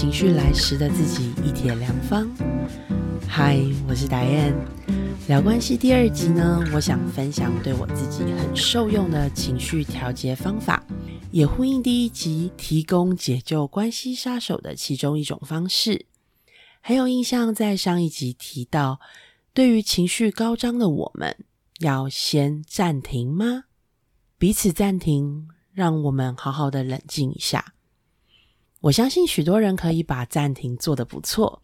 情绪来时的自己一帖良方。嗨，我是达燕。聊关系第二集呢，我想分享对我自己很受用的情绪调节方法，也呼应第一集提供解救关系杀手的其中一种方式。还有印象，在上一集提到，对于情绪高涨的我们，要先暂停吗？彼此暂停，让我们好好的冷静一下。我相信许多人可以把暂停做得不错，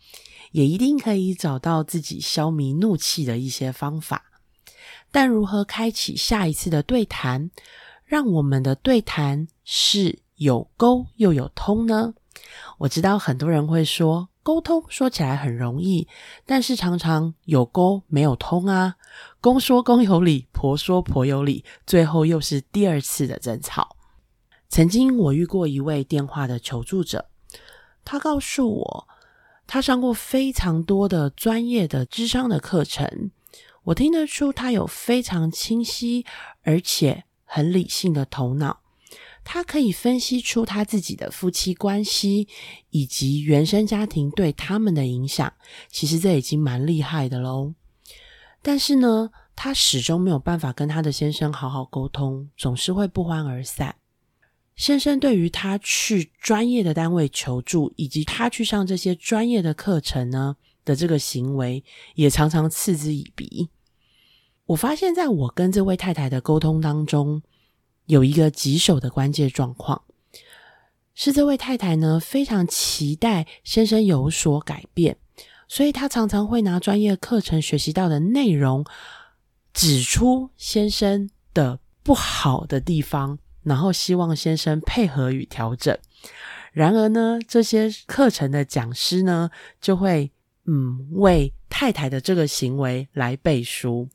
也一定可以找到自己消弭怒气的一些方法。但如何开启下一次的对谈，让我们的对谈是有沟又有通呢？我知道很多人会说，沟通说起来很容易，但是常常有沟没有通啊。公说公有理，婆说婆有理，最后又是第二次的争吵。曾经我遇过一位电话的求助者，他告诉我，他上过非常多的专业的智商的课程，我听得出他有非常清晰而且很理性的头脑，他可以分析出他自己的夫妻关系以及原生家庭对他们的影响，其实这已经蛮厉害的喽。但是呢，他始终没有办法跟他的先生好好沟通，总是会不欢而散。先生对于他去专业的单位求助，以及他去上这些专业的课程呢的这个行为，也常常嗤之以鼻。我发现，在我跟这位太太的沟通当中，有一个棘手的关键状况，是这位太太呢非常期待先生有所改变，所以她常常会拿专业课程学习到的内容，指出先生的不好的地方。然后希望先生配合与调整。然而呢，这些课程的讲师呢，就会嗯为太太的这个行为来背书。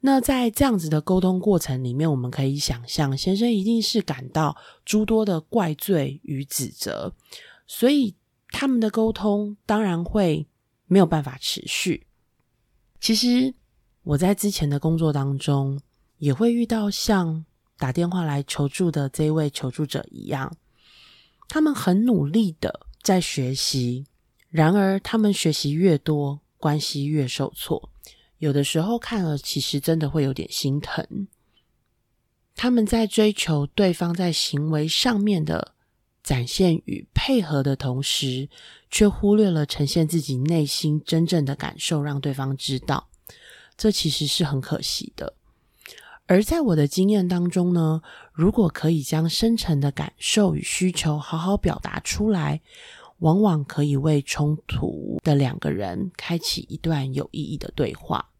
那在这样子的沟通过程里面，我们可以想象，先生一定是感到诸多的怪罪与指责，所以他们的沟通当然会没有办法持续。其实我在之前的工作当中，也会遇到像。打电话来求助的这一位求助者一样，他们很努力的在学习，然而他们学习越多，关系越受挫。有的时候看了，其实真的会有点心疼。他们在追求对方在行为上面的展现与配合的同时，却忽略了呈现自己内心真正的感受，让对方知道。这其实是很可惜的。而在我的经验当中呢，如果可以将深层的感受与需求好好表达出来，往往可以为冲突的两个人开启一段有意义的对话。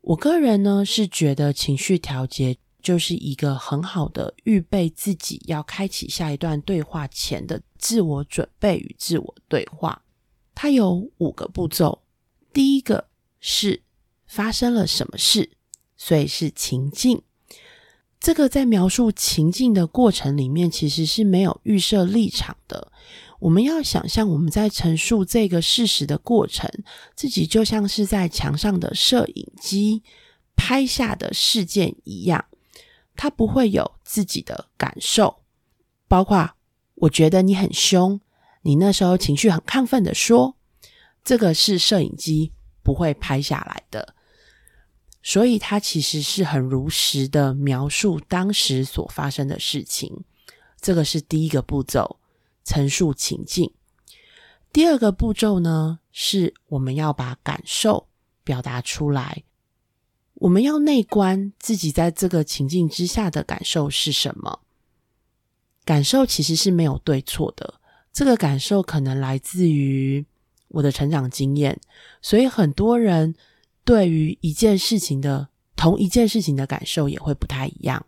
我个人呢是觉得情绪调节就是一个很好的预备自己要开启下一段对话前的自我准备与自我对话。它有五个步骤，第一个是发生了什么事。所以是情境，这个在描述情境的过程里面，其实是没有预设立场的。我们要想象我们在陈述这个事实的过程，自己就像是在墙上的摄影机拍下的事件一样，他不会有自己的感受，包括我觉得你很凶，你那时候情绪很亢奋的说，这个是摄影机不会拍下来的。所以，他其实是很如实的描述当时所发生的事情。这个是第一个步骤，陈述情境。第二个步骤呢，是我们要把感受表达出来。我们要内观自己在这个情境之下的感受是什么。感受其实是没有对错的，这个感受可能来自于我的成长经验，所以很多人。对于一件事情的同一件事情的感受也会不太一样。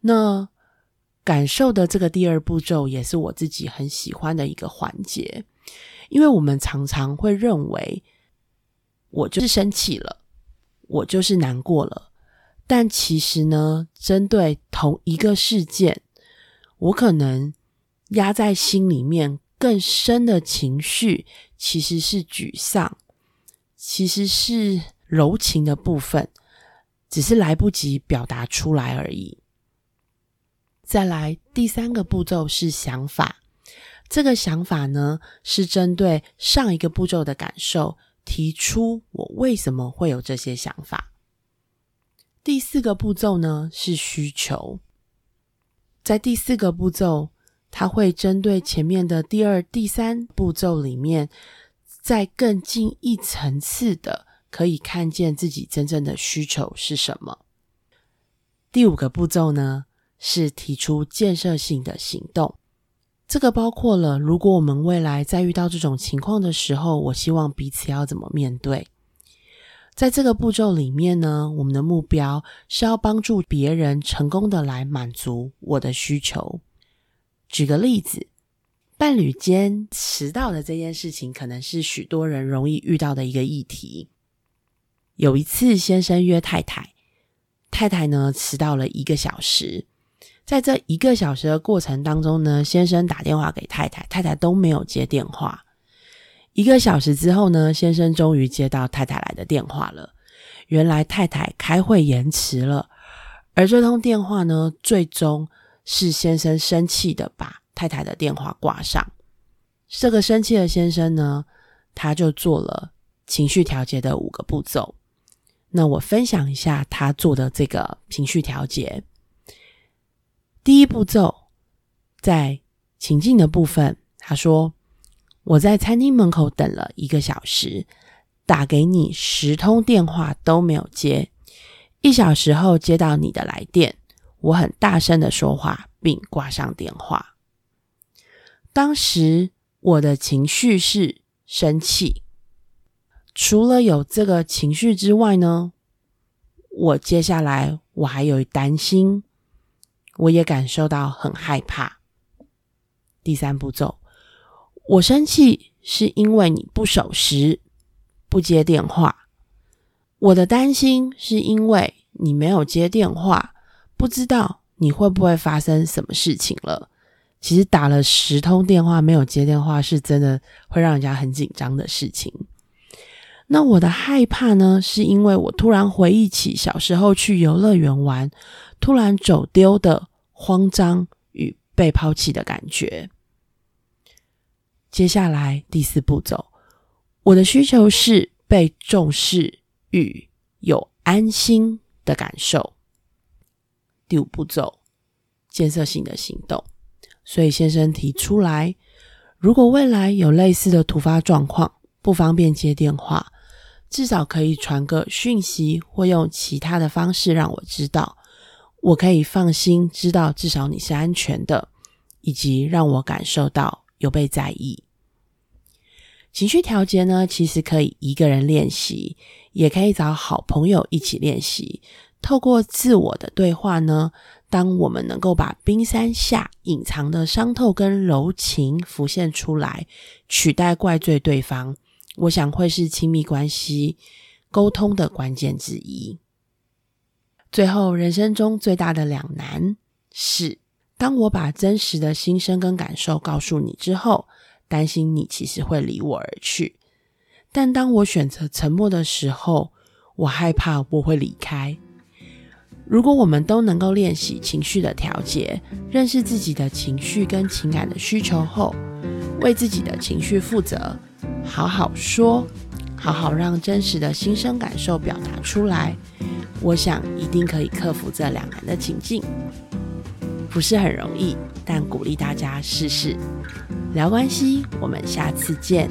那感受的这个第二步骤也是我自己很喜欢的一个环节，因为我们常常会认为我就是生气了，我就是难过了，但其实呢，针对同一个事件，我可能压在心里面更深的情绪其实是沮丧。其实是柔情的部分，只是来不及表达出来而已。再来，第三个步骤是想法，这个想法呢，是针对上一个步骤的感受，提出我为什么会有这些想法。第四个步骤呢是需求，在第四个步骤，它会针对前面的第二、第三步骤里面，再更进一层次的，可以看见自己真正的需求是什么。第五个步骤呢是提出建设性的行动。这个包括了，如果我们未来在遇到这种情况的时候，我希望彼此要怎么面对。在这个步骤里面呢，我们的目标是要帮助别人成功的来满足我的需求。举个例子，伴侣间迟到的这件事情，可能是许多人容易遇到的一个议题。有一次，先生约太太，太太呢迟到了一个小时。在这一个小时的过程当中呢，先生打电话给太太，太太都没有接电话。一个小时之后呢，先生终于接到太太来的电话了。原来太太开会延迟了，而这通电话呢，最终是先生生气的把太太的电话挂上。这个生气的先生呢，他就做了情绪调节的五个步骤。那我分享一下他做的这个情绪调节。第一步骤，在情境的部分，他说：“我在餐厅门口等了一个小时，打给你十通电话都没有接。一小时后接到你的来电，我很大声的说话，并挂上电话。当时我的情绪是生气。除了有这个情绪之外呢，我接下来我还有担心。”我也感受到很害怕。第三步骤，我生气是因为你不守时、不接电话。我的担心是因为你没有接电话，不知道你会不会发生什么事情了。其实打了十通电话没有接电话，是真的会让人家很紧张的事情。那我的害怕呢，是因为我突然回忆起小时候去游乐园玩，突然走丢的。慌张与被抛弃的感觉。接下来第四步骤，我的需求是被重视与有安心的感受。第五步骤，建设性的行动。所以先生提出来，如果未来有类似的突发状况，不方便接电话，至少可以传个讯息，或用其他的方式让我知道。我可以放心知道，至少你是安全的，以及让我感受到有被在意。情绪调节呢，其实可以一个人练习，也可以找好朋友一起练习。透过自我的对话呢，当我们能够把冰山下隐藏的伤痛跟柔情浮现出来，取代怪罪对方，我想会是亲密关系沟通的关键之一。最后，人生中最大的两难是：当我把真实的心声跟感受告诉你之后，担心你其实会离我而去；但当我选择沉默的时候，我害怕我会离开。如果我们都能够练习情绪的调节，认识自己的情绪跟情感的需求后，为自己的情绪负责，好好说，好好让真实的心声感受表达出来。我想一定可以克服这两难的情境，不是很容易，但鼓励大家试试。聊关系，我们下次见。